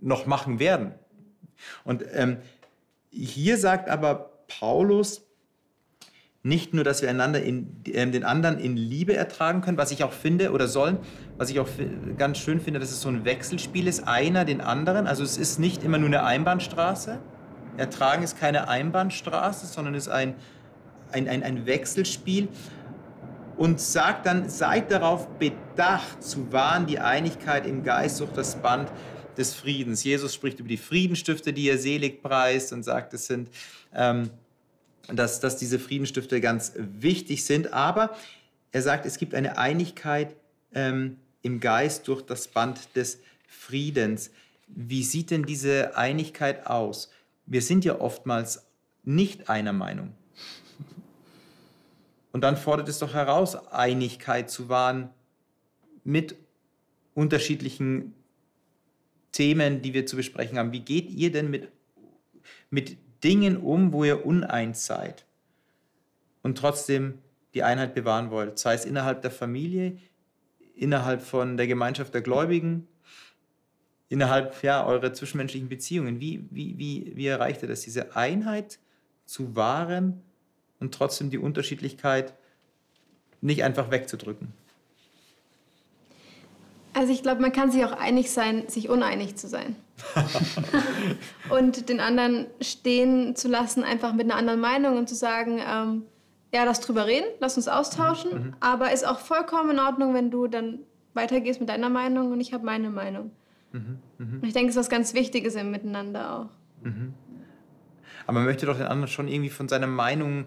Speaker 1: noch machen werden. Und ähm, hier sagt aber Paulus nicht nur, dass wir einander in, äh, den anderen in Liebe ertragen können, was ich auch finde oder sollen, was ich auch ganz schön finde, dass es so ein Wechselspiel ist, einer den anderen. Also es ist nicht immer nur eine Einbahnstraße. Ertragen ist keine Einbahnstraße, sondern ist ein ein, ein, ein Wechselspiel und sagt dann, seid darauf bedacht zu wahren, die Einigkeit im Geist durch das Band des Friedens. Jesus spricht über die Friedenstifte, die er selig preist und sagt, es sind, ähm, dass, dass diese Friedenstifte ganz wichtig sind. Aber er sagt, es gibt eine Einigkeit ähm, im Geist durch das Band des Friedens. Wie sieht denn diese Einigkeit aus? Wir sind ja oftmals nicht einer Meinung. Und dann fordert es doch heraus, Einigkeit zu wahren mit unterschiedlichen Themen, die wir zu besprechen haben. Wie geht ihr denn mit, mit Dingen um, wo ihr uneins seid und trotzdem die Einheit bewahren wollt? Sei es innerhalb der Familie, innerhalb von der Gemeinschaft der Gläubigen, innerhalb ja, eurer zwischenmenschlichen Beziehungen. Wie, wie, wie, wie erreicht ihr das, diese Einheit zu wahren und trotzdem die Unterschiedlichkeit nicht einfach wegzudrücken?
Speaker 4: Also ich glaube, man kann sich auch einig sein, sich uneinig zu sein. und den anderen stehen zu lassen, einfach mit einer anderen Meinung und zu sagen, ähm, ja, lass drüber reden, lass uns austauschen, mhm. aber ist auch vollkommen in Ordnung, wenn du dann weitergehst mit deiner Meinung und ich habe meine Meinung. Mhm. Mhm. Und ich denke, es ist was ganz Wichtiges im Miteinander auch.
Speaker 1: Mhm. Aber man möchte doch den anderen schon irgendwie von seiner Meinung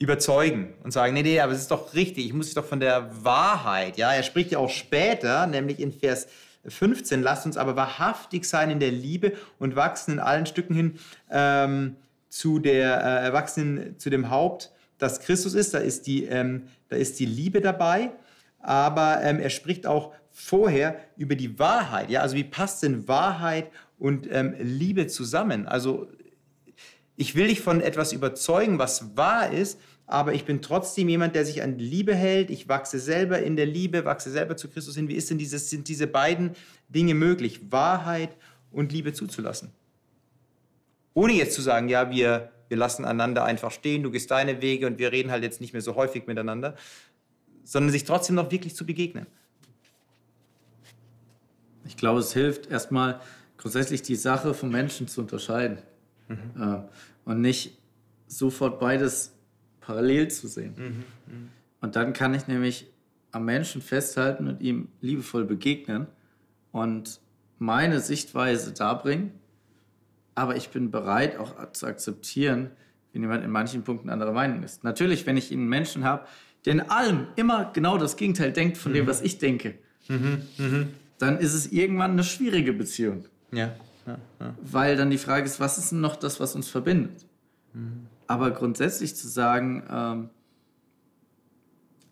Speaker 1: überzeugen und sagen, nee, nee, aber es ist doch richtig, ich muss dich doch von der Wahrheit, ja, er spricht ja auch später, nämlich in Vers 15, lasst uns aber wahrhaftig sein in der Liebe und wachsen in allen Stücken hin ähm, zu der, äh, wachsen zu dem Haupt, das Christus ist, da ist die, ähm, da ist die Liebe dabei, aber ähm, er spricht auch vorher über die Wahrheit, ja, also wie passt denn Wahrheit und ähm, Liebe zusammen? Also ich will dich von etwas überzeugen, was wahr ist, aber ich bin trotzdem jemand, der sich an Liebe hält. Ich wachse selber in der Liebe, wachse selber zu Christus hin. Wie ist denn dieses, sind diese beiden Dinge möglich, Wahrheit und Liebe zuzulassen? Ohne jetzt zu sagen, ja, wir, wir lassen einander einfach stehen, du gehst deine Wege und wir reden halt jetzt nicht mehr so häufig miteinander, sondern sich trotzdem noch wirklich zu begegnen.
Speaker 3: Ich glaube, es hilft erstmal grundsätzlich die Sache vom Menschen zu unterscheiden mhm. äh, und nicht sofort beides parallel zu sehen. Mhm, mh. Und dann kann ich nämlich am Menschen festhalten und ihm liebevoll begegnen und meine Sichtweise darbringen. Aber ich bin bereit auch zu akzeptieren, wenn jemand in manchen Punkten anderer Meinung ist. Natürlich, wenn ich einen Menschen habe, der in allem immer genau das Gegenteil denkt von dem, mhm. was ich denke, mhm, mh. dann ist es irgendwann eine schwierige Beziehung.
Speaker 1: Ja. ja,
Speaker 3: ja. Weil dann die Frage ist, was ist denn noch das, was uns verbindet? Aber grundsätzlich zu sagen, ähm,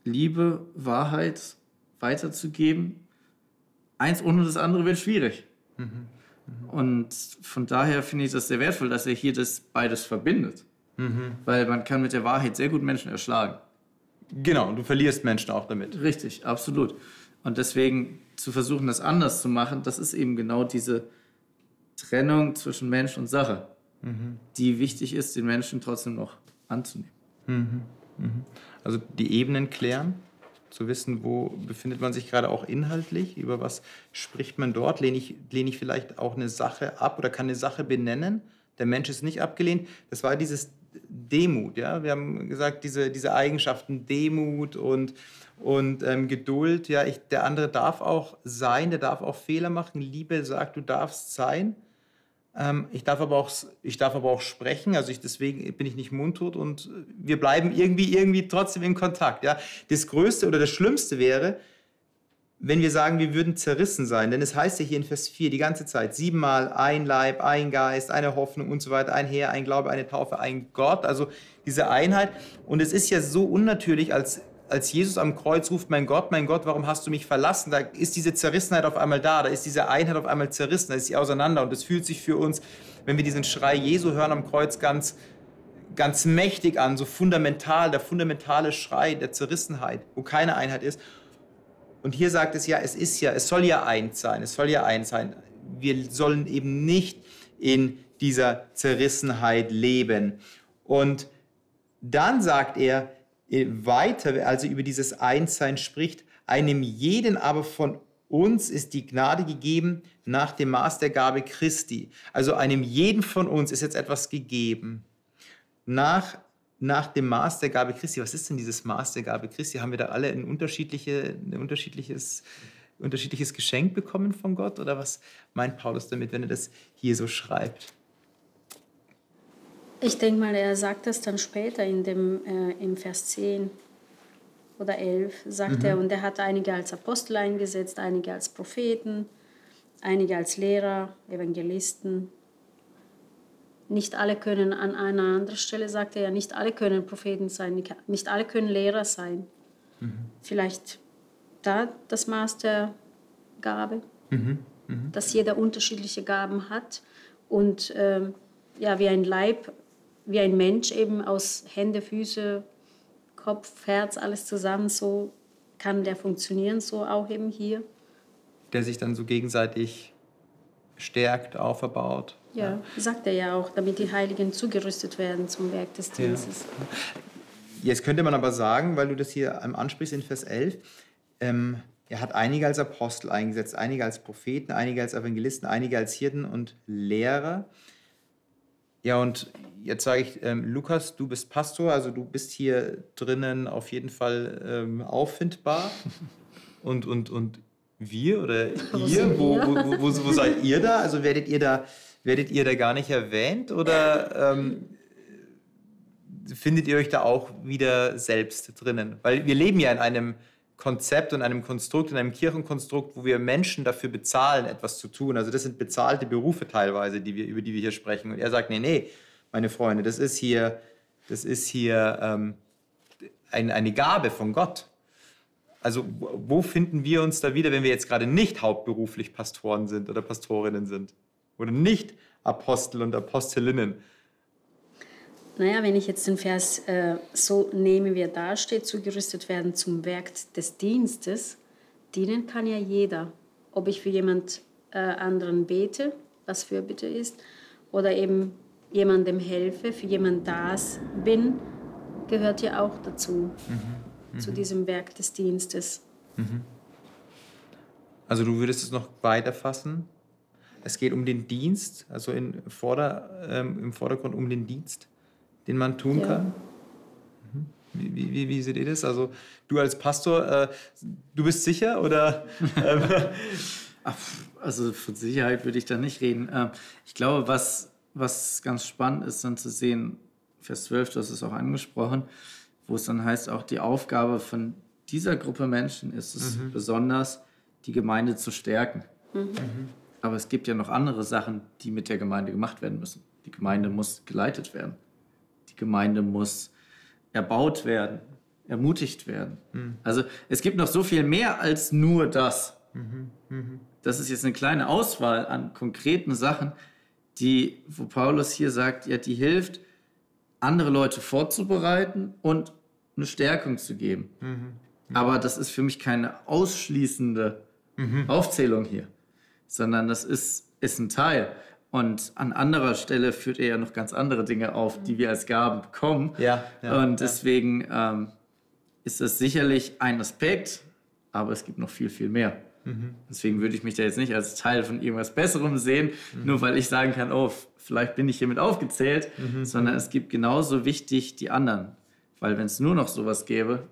Speaker 3: Liebe, Wahrheit weiterzugeben, eins ohne das andere wird schwierig. Mhm. Mhm. Und von daher finde ich das sehr wertvoll, dass er hier das beides verbindet. Mhm. Weil man kann mit der Wahrheit sehr gut Menschen erschlagen.
Speaker 1: Genau, und du verlierst Menschen auch damit.
Speaker 3: Richtig, absolut. Und deswegen zu versuchen, das anders zu machen, das ist eben genau diese Trennung zwischen Mensch und Sache die wichtig ist, den Menschen trotzdem noch anzunehmen.
Speaker 1: Mhm. Mhm. Also die Ebenen klären, zu wissen, wo befindet man sich gerade auch inhaltlich, über was spricht man dort, lehne ich, lehne ich vielleicht auch eine Sache ab oder kann eine Sache benennen, der Mensch ist nicht abgelehnt. Das war dieses Demut, ja. Wir haben gesagt, diese, diese Eigenschaften Demut und, und ähm, Geduld, ja, ich, der andere darf auch sein, der darf auch Fehler machen. Liebe sagt, du darfst sein. Ähm, ich, darf aber auch, ich darf aber auch sprechen, also ich, deswegen bin ich nicht mundtot und wir bleiben irgendwie, irgendwie trotzdem in Kontakt. Ja? Das Größte oder das Schlimmste wäre, wenn wir sagen, wir würden zerrissen sein. Denn es heißt ja hier in Vers 4 die ganze Zeit, siebenmal ein Leib, ein Geist, eine Hoffnung und so weiter, ein Herr, ein Glaube, eine Taufe, ein Gott. Also diese Einheit. Und es ist ja so unnatürlich als als Jesus am Kreuz ruft, mein Gott, mein Gott, warum hast du mich verlassen? Da ist diese Zerrissenheit auf einmal da, da ist diese Einheit auf einmal zerrissen, da ist sie auseinander. Und es fühlt sich für uns, wenn wir diesen Schrei Jesu hören am Kreuz, ganz, ganz mächtig an, so fundamental, der fundamentale Schrei der Zerrissenheit, wo keine Einheit ist. Und hier sagt es ja, es ist ja, es soll ja eins sein, es soll ja eins sein. Wir sollen eben nicht in dieser Zerrissenheit leben. Und dann sagt er, weiter, also über dieses Einssein spricht, einem jeden aber von uns ist die Gnade gegeben nach dem Maß der Gabe Christi. Also einem jeden von uns ist jetzt etwas gegeben nach, nach dem Maß der Gabe Christi. Was ist denn dieses Maß der Gabe Christi? Haben wir da alle ein, unterschiedliche, ein unterschiedliches unterschiedliches Geschenk bekommen von Gott? Oder was meint Paulus damit, wenn er das hier so schreibt?
Speaker 2: Ich denke mal, er sagt das dann später in dem, äh, im Vers 10 oder 11, sagt mhm. er, und er hat einige als Apostel eingesetzt, einige als Propheten, einige als Lehrer, Evangelisten. Nicht alle können an einer anderen Stelle, sagt er ja, nicht alle können Propheten sein, nicht alle können Lehrer sein. Mhm. Vielleicht da das Maß der Gabe, mhm. Mhm. dass jeder unterschiedliche Gaben hat und ähm, ja, wie ein Leib, wie ein Mensch eben aus Hände, Füße, Kopf, Herz, alles zusammen, so kann der funktionieren, so auch eben hier.
Speaker 1: Der sich dann so gegenseitig stärkt, auferbaut.
Speaker 2: Ja, ja, sagt er ja auch, damit die Heiligen zugerüstet werden zum Werk des Dienstes. Ja.
Speaker 1: Jetzt könnte man aber sagen, weil du das hier ansprichst in Vers 11, ähm, er hat einige als Apostel eingesetzt, einige als Propheten, einige als Evangelisten, einige als Hirten und Lehrer. Ja, und jetzt sage ich, ähm, Lukas, du bist Pastor, also du bist hier drinnen auf jeden Fall ähm, auffindbar. Und, und, und wir oder ihr, wo, wo, wo, wo, seid ihr da? Also werdet ihr da, werdet ihr da gar nicht erwähnt oder ähm, findet ihr euch da auch wieder selbst drinnen? Weil wir leben ja in einem Konzept und einem Konstrukt, in einem Kirchenkonstrukt, wo wir Menschen dafür bezahlen, etwas zu tun. Also das sind bezahlte Berufe teilweise, die wir, über die wir hier sprechen. Und er sagt, nee, nee, meine Freunde, das ist hier, das ist hier ähm, ein, eine Gabe von Gott. Also wo finden wir uns da wieder, wenn wir jetzt gerade nicht hauptberuflich Pastoren sind oder Pastorinnen sind? Oder nicht Apostel und Apostelinnen?
Speaker 2: Naja, wenn ich jetzt den Vers äh, so nehme, wie er da steht, zugerüstet werden zum Werk des Dienstes, dienen kann ja jeder. Ob ich für jemand äh, anderen bete, was für Bitte ist, oder eben jemandem helfe, für jemand das bin, gehört ja auch dazu, mhm. Mhm. zu diesem Werk des Dienstes. Mhm.
Speaker 1: Also du würdest es noch weiter fassen? Es geht um den Dienst, also in Vorder-, ähm, im Vordergrund um den Dienst den man tun ja. kann? Mhm. Wie, wie, wie, seht ihr das? Also du als Pastor, äh, du bist sicher oder? Ähm,
Speaker 3: also von Sicherheit würde ich da nicht reden. Ähm, ich glaube, was, was ganz spannend ist, dann zu sehen, Vers 12, du hast es auch angesprochen, wo es dann heißt, auch die Aufgabe von dieser Gruppe Menschen ist es mhm. besonders, die Gemeinde zu stärken. Mhm. Aber es gibt ja noch andere Sachen, die mit der Gemeinde gemacht werden müssen. Die Gemeinde muss geleitet werden. Gemeinde muss erbaut werden, ermutigt werden. Mhm. Also es gibt noch so viel mehr als nur das. Mhm. Mhm. Das ist jetzt eine kleine Auswahl an konkreten Sachen, die, wo Paulus hier sagt, ja, die hilft, andere Leute vorzubereiten und eine Stärkung zu geben. Mhm. Mhm. Aber das ist für mich keine ausschließende mhm. Aufzählung hier, sondern das ist, ist ein Teil. Und an anderer Stelle führt er ja noch ganz andere Dinge auf, die wir als Gaben bekommen. Ja, ja und deswegen ja. ähm, ist das sicherlich ein Aspekt, aber es gibt noch viel, viel mehr. Mhm. Deswegen würde ich mich da jetzt nicht als Teil von irgendwas Besserem sehen, mhm. nur weil ich sagen kann, oh, vielleicht bin ich hiermit aufgezählt, mhm. sondern es gibt genauso wichtig die anderen. Weil wenn es nur noch sowas gäbe,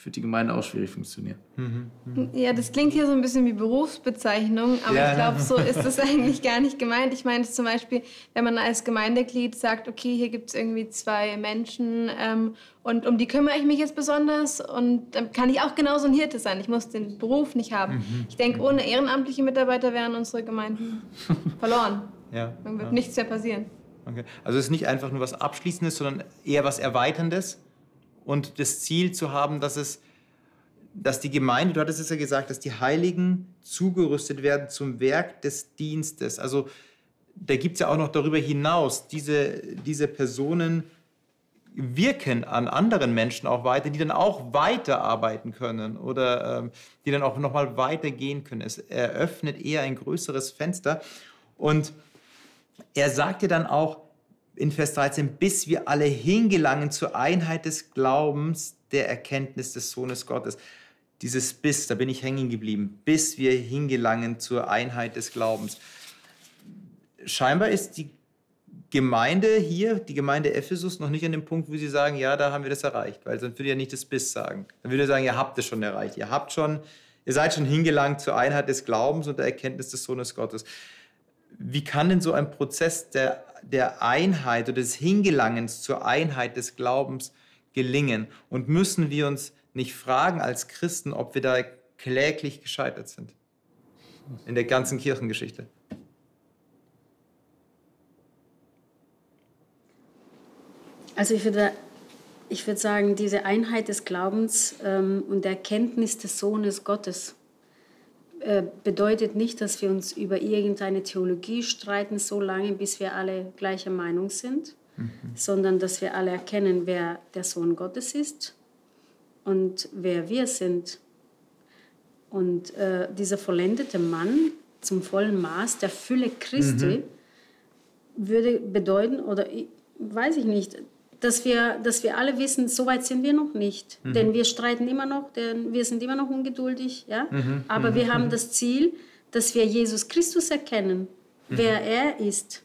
Speaker 3: für die Gemeinde auch schwierig funktionieren.
Speaker 4: Mhm, mh. Ja, das klingt hier so ein bisschen wie Berufsbezeichnung, aber ja. ich glaube, so ist das eigentlich gar nicht gemeint. Ich meine zum Beispiel, wenn man als Gemeindeglied sagt, okay, hier gibt es irgendwie zwei Menschen ähm, und um die kümmere ich mich jetzt besonders und dann kann ich auch genauso ein Hirte sein. Ich muss den Beruf nicht haben. Mhm. Ich denke, ohne ehrenamtliche Mitarbeiter wären unsere Gemeinden verloren. Ja. Dann wird ja. nichts mehr passieren.
Speaker 1: Okay. Also es ist nicht einfach nur was Abschließendes, sondern eher was Erweiterndes und das Ziel zu haben, dass es dass die Gemeinde, du hattest es ja gesagt, dass die Heiligen zugerüstet werden zum Werk des Dienstes. Also da gibt es ja auch noch darüber hinaus, diese, diese Personen wirken an anderen Menschen auch weiter, die dann auch weiterarbeiten können oder ähm, die dann auch nochmal weitergehen können. Es eröffnet eher ein größeres Fenster. Und er sagte dann auch, in Vers 13, bis wir alle hingelangen zur Einheit des Glaubens, der Erkenntnis des Sohnes Gottes. Dieses bis, da bin ich hängen geblieben, bis wir hingelangen zur Einheit des Glaubens. Scheinbar ist die Gemeinde hier, die Gemeinde Ephesus, noch nicht an dem Punkt, wo sie sagen, ja, da haben wir das erreicht, weil sonst würde ja nicht das bis sagen. Dann würde er sagen, ihr habt es schon erreicht, ihr habt schon ihr seid schon hingelangt zur Einheit des Glaubens und der Erkenntnis des Sohnes Gottes. Wie kann denn so ein Prozess der, der Einheit oder des Hingelangens zur Einheit des Glaubens gelingen? Und müssen wir uns nicht fragen als Christen, ob wir da kläglich gescheitert sind in der ganzen Kirchengeschichte?
Speaker 2: Also ich würde, ich würde sagen, diese Einheit des Glaubens ähm, und der Erkenntnis des Sohnes Gottes bedeutet nicht, dass wir uns über irgendeine Theologie streiten, so lange, bis wir alle gleicher Meinung sind, mhm. sondern dass wir alle erkennen, wer der Sohn Gottes ist und wer wir sind. Und äh, dieser vollendete Mann zum vollen Maß der Fülle Christi mhm. würde bedeuten, oder weiß ich nicht, dass wir, dass wir alle wissen, so weit sind wir noch nicht. Mhm. Denn wir streiten immer noch, denn wir sind immer noch ungeduldig. Ja? Mhm. Aber mhm. wir haben mhm. das Ziel, dass wir Jesus Christus erkennen, mhm. wer er ist.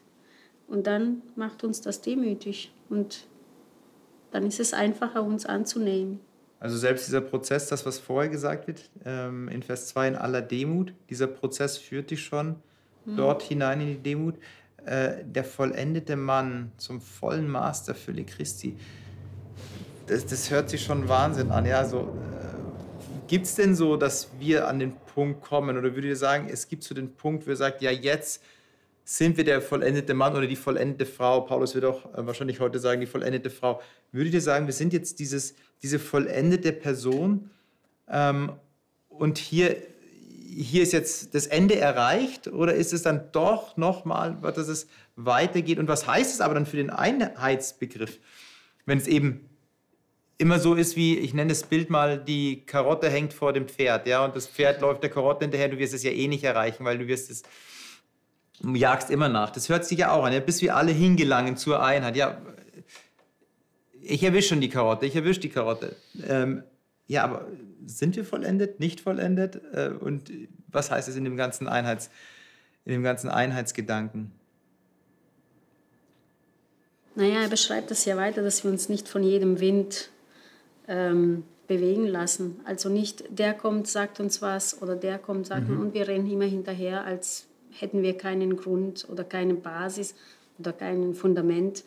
Speaker 2: Und dann macht uns das demütig. Und dann ist es einfacher, uns anzunehmen.
Speaker 1: Also selbst dieser Prozess, das, was vorher gesagt wird, ähm, in Vers 2 in aller Demut, dieser Prozess führt dich schon mhm. dort hinein in die Demut. Äh, der vollendete Mann zum vollen Maß der Fülle Christi. Das, das hört sich schon Wahnsinn an. Ja, so, äh, gibt es denn so, dass wir an den Punkt kommen? Oder würdet ihr sagen, es gibt so den Punkt, wo ihr sagt, ja, jetzt sind wir der vollendete Mann oder die vollendete Frau? Paulus wird auch äh, wahrscheinlich heute sagen, die vollendete Frau. Würdet ihr sagen, wir sind jetzt dieses, diese vollendete Person? Ähm, und hier hier ist jetzt das Ende erreicht oder ist es dann doch nochmal, dass es weitergeht? Und was heißt es aber dann für den Einheitsbegriff, wenn es eben immer so ist wie, ich nenne das Bild mal, die Karotte hängt vor dem Pferd, ja, und das Pferd läuft der Karotte hinterher, du wirst es ja eh nicht erreichen, weil du wirst es, du jagst immer nach. Das hört sich ja auch an, ja, bis wir alle hingelangen zur Einheit, ja, ich erwische schon die Karotte, ich erwische die Karotte. Ähm, ja, aber sind wir vollendet, nicht vollendet? Äh, und was heißt es in dem ganzen, Einheits, in dem ganzen Einheitsgedanken?
Speaker 2: Naja, er beschreibt das ja weiter, dass wir uns nicht von jedem Wind ähm, bewegen lassen. Also nicht der kommt, sagt uns was oder der kommt, sagt mhm. und wir rennen immer hinterher, als hätten wir keinen Grund oder keine Basis oder kein Fundament.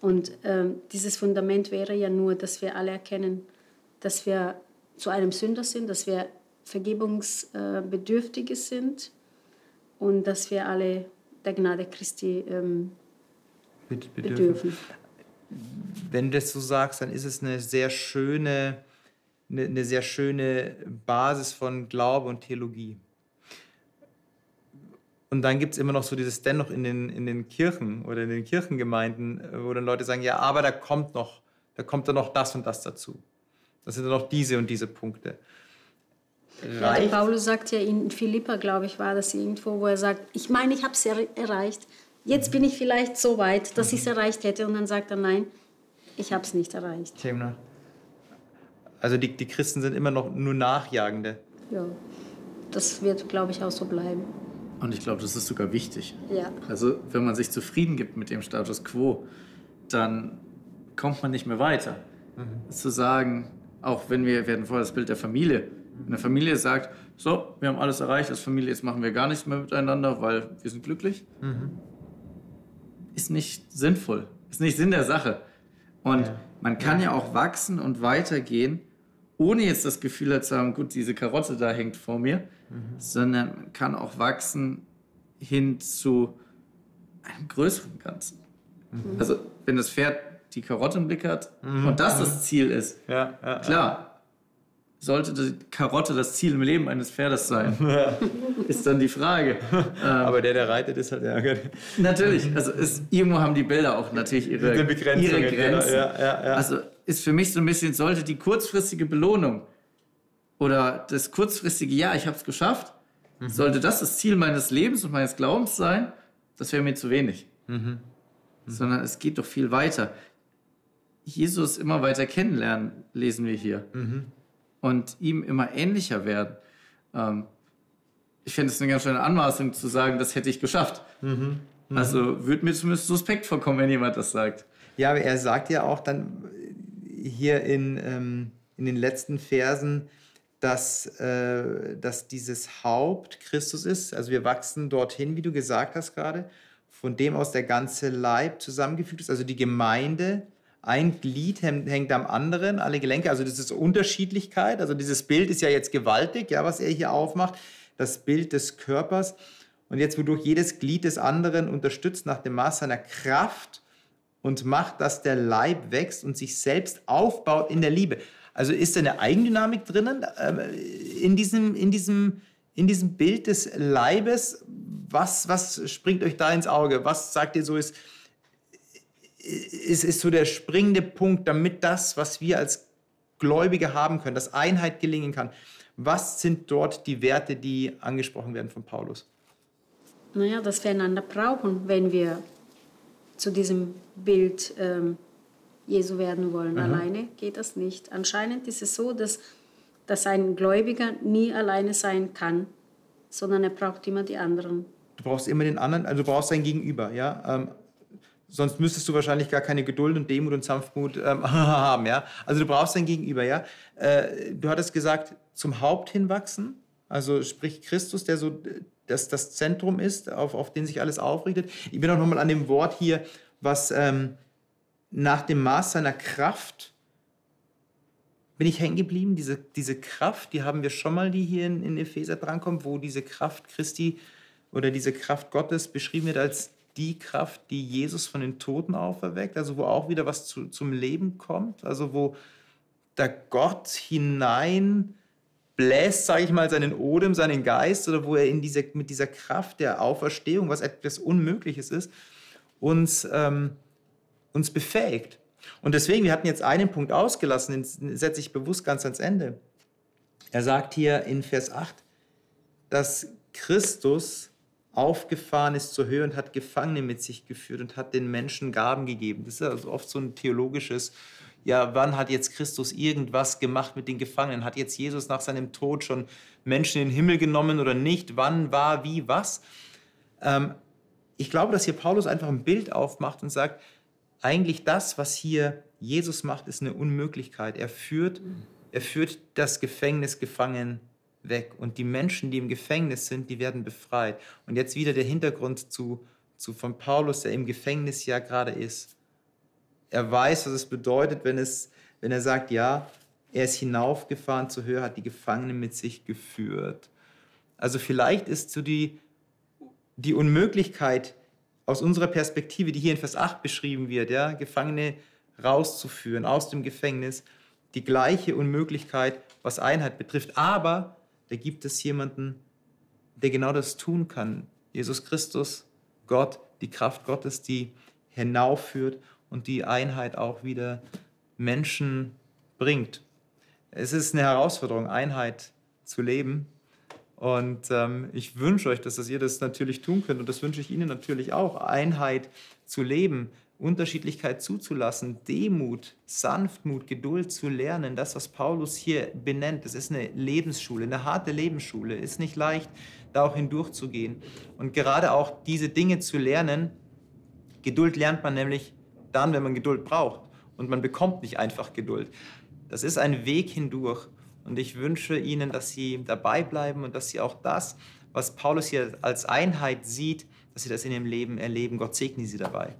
Speaker 2: Und ähm, dieses Fundament wäre ja nur, dass wir alle erkennen, dass wir zu einem Sünder sind, dass wir Vergebungsbedürftige sind und dass wir alle der Gnade Christi ähm, bedürfen.
Speaker 1: Wenn du das so sagst, dann ist es eine sehr schöne, eine, eine sehr schöne Basis von Glaube und Theologie. Und dann gibt es immer noch so dieses Dennoch in den, in den Kirchen oder in den Kirchengemeinden, wo dann Leute sagen, ja, aber da kommt noch, da kommt dann noch das und das dazu. Das sind dann noch diese und diese Punkte.
Speaker 2: Ja, Paulus sagt ja in Philippa, glaube ich, war das irgendwo, wo er sagt, ich meine, ich habe es erreicht. Jetzt bin ich vielleicht so weit, dass ich es erreicht hätte. Und dann sagt er, nein, ich habe es nicht erreicht.
Speaker 1: Also die, die Christen sind immer noch nur Nachjagende.
Speaker 2: Ja, das wird, glaube ich, auch so bleiben.
Speaker 3: Und ich glaube, das ist sogar wichtig.
Speaker 2: Ja.
Speaker 3: Also wenn man sich zufrieden gibt mit dem Status quo, dann kommt man nicht mehr weiter. Mhm. Zu sagen, auch wenn wir, wir hatten vorher das Bild der Familie. Wenn eine Familie sagt, so, wir haben alles erreicht als Familie, jetzt machen wir gar nichts mehr miteinander, weil wir sind glücklich, mhm. ist nicht sinnvoll, ist nicht Sinn der Sache. Und ja. man kann ja. ja auch wachsen und weitergehen, ohne jetzt das Gefühl zu haben, gut, diese Karotte da hängt vor mir, mhm. sondern man kann auch wachsen hin zu einem größeren Ganzen. Mhm. Also wenn das Pferd die Karotte im Blick hat mhm. und das das Ziel ist,
Speaker 1: ja, ja,
Speaker 3: klar, sollte die Karotte das Ziel im Leben eines Pferdes sein, ist dann die Frage.
Speaker 1: Aber der, der reitet, ist halt ja.
Speaker 3: Natürlich, also ist, irgendwo haben die Bilder auch natürlich ihre, ihre Grenzen. Also ist für mich so ein bisschen, sollte die kurzfristige Belohnung oder das kurzfristige Ja, ich habe es geschafft, mhm. sollte das das Ziel meines Lebens und meines Glaubens sein, das wäre mir zu wenig. Mhm. Mhm. Sondern es geht doch viel weiter. Jesus immer weiter kennenlernen, lesen wir hier. Mhm. Und ihm immer ähnlicher werden. Ähm, ich finde es eine ganz schöne Anmaßung zu sagen, das hätte ich geschafft. Mhm. Mhm. Also würde mir zumindest suspekt vorkommen, wenn jemand das sagt.
Speaker 1: Ja, aber er sagt ja auch dann hier in, ähm, in den letzten Versen, dass, äh, dass dieses Haupt Christus ist. Also wir wachsen dorthin, wie du gesagt hast gerade, von dem aus der ganze Leib zusammengefügt ist. Also die Gemeinde, ein Glied hängt am anderen, alle Gelenke. Also das ist Unterschiedlichkeit. Also dieses Bild ist ja jetzt gewaltig, ja, was er hier aufmacht. Das Bild des Körpers. Und jetzt, wodurch jedes Glied des anderen unterstützt nach dem Maß seiner Kraft und macht, dass der Leib wächst und sich selbst aufbaut in der Liebe. Also ist da eine Eigendynamik drinnen ähm, in, diesem, in, diesem, in diesem Bild des Leibes? Was, was springt euch da ins Auge? Was sagt ihr so ist, ist, ist so der springende Punkt, damit das, was wir als Gläubige haben können, dass Einheit gelingen kann? Was sind dort die Werte, die angesprochen werden von Paulus?
Speaker 2: Naja, dass wir einander brauchen, wenn wir zu diesem Bild ähm, Jesu werden wollen. Aha. Alleine geht das nicht. Anscheinend ist es so, dass, dass ein Gläubiger nie alleine sein kann, sondern er braucht immer die anderen.
Speaker 1: Du brauchst immer den anderen, also du brauchst dein Gegenüber, ja. Ähm, sonst müsstest du wahrscheinlich gar keine Geduld und Demut und Sanftmut ähm, haben, ja. Also du brauchst dein Gegenüber, ja. Äh, du hattest gesagt, zum Haupt hinwachsen, also sprich Christus, der so das, das Zentrum ist, auf, auf den sich alles aufrichtet. Ich bin auch nochmal an dem Wort hier, was ähm, nach dem Maß seiner Kraft bin ich hängen geblieben. Diese, diese Kraft, die haben wir schon mal, die hier in, in Epheser drankommt, wo diese Kraft Christi oder diese Kraft Gottes beschrieben wird als die Kraft, die Jesus von den Toten auferweckt, also wo auch wieder was zu, zum Leben kommt, also wo der Gott hinein bläst, sage ich mal, seinen Odem, seinen Geist oder wo er in diese, mit dieser Kraft der Auferstehung, was etwas Unmögliches ist, uns ähm, uns befähigt. Und deswegen, wir hatten jetzt einen Punkt ausgelassen, den setze ich bewusst ganz ans Ende. Er sagt hier in Vers 8, dass Christus aufgefahren ist zur Höhe und hat Gefangene mit sich geführt und hat den Menschen Gaben gegeben. Das ist also oft so ein theologisches, ja, wann hat jetzt Christus irgendwas gemacht mit den Gefangenen? Hat jetzt Jesus nach seinem Tod schon Menschen in den Himmel genommen oder nicht? Wann, war, wie, was? Ähm, ich glaube, dass hier Paulus einfach ein Bild aufmacht und sagt, eigentlich das, was hier Jesus macht, ist eine Unmöglichkeit. Er führt, er führt das Gefängnis gefangen weg. Und die Menschen, die im Gefängnis sind, die werden befreit. Und jetzt wieder der Hintergrund zu, zu von Paulus, der im Gefängnis ja gerade ist. Er weiß, was es bedeutet, wenn, es, wenn er sagt, ja, er ist hinaufgefahren zur Höhe, hat die Gefangenen mit sich geführt. Also vielleicht ist so die, die Unmöglichkeit, aus unserer Perspektive, die hier in Vers 8 beschrieben wird, ja, Gefangene rauszuführen aus dem Gefängnis, die gleiche Unmöglichkeit, was Einheit betrifft. Aber da gibt es jemanden, der genau das tun kann. Jesus Christus, Gott, die Kraft Gottes, die hinaufführt und die Einheit auch wieder Menschen bringt. Es ist eine Herausforderung, Einheit zu leben. Und ähm, ich wünsche euch, dass, dass ihr das natürlich tun könnt und das wünsche ich Ihnen natürlich auch, Einheit zu leben, Unterschiedlichkeit zuzulassen, Demut, Sanftmut, Geduld zu lernen. Das, was Paulus hier benennt, das ist eine Lebensschule, eine harte Lebensschule. Ist nicht leicht, da auch hindurchzugehen. Und gerade auch diese Dinge zu lernen, Geduld lernt man nämlich dann, wenn man Geduld braucht. Und man bekommt nicht einfach Geduld. Das ist ein Weg hindurch. Und ich wünsche Ihnen, dass Sie dabei bleiben und dass Sie auch das, was Paulus hier als Einheit sieht, dass Sie das in Ihrem Leben erleben. Gott segne Sie dabei.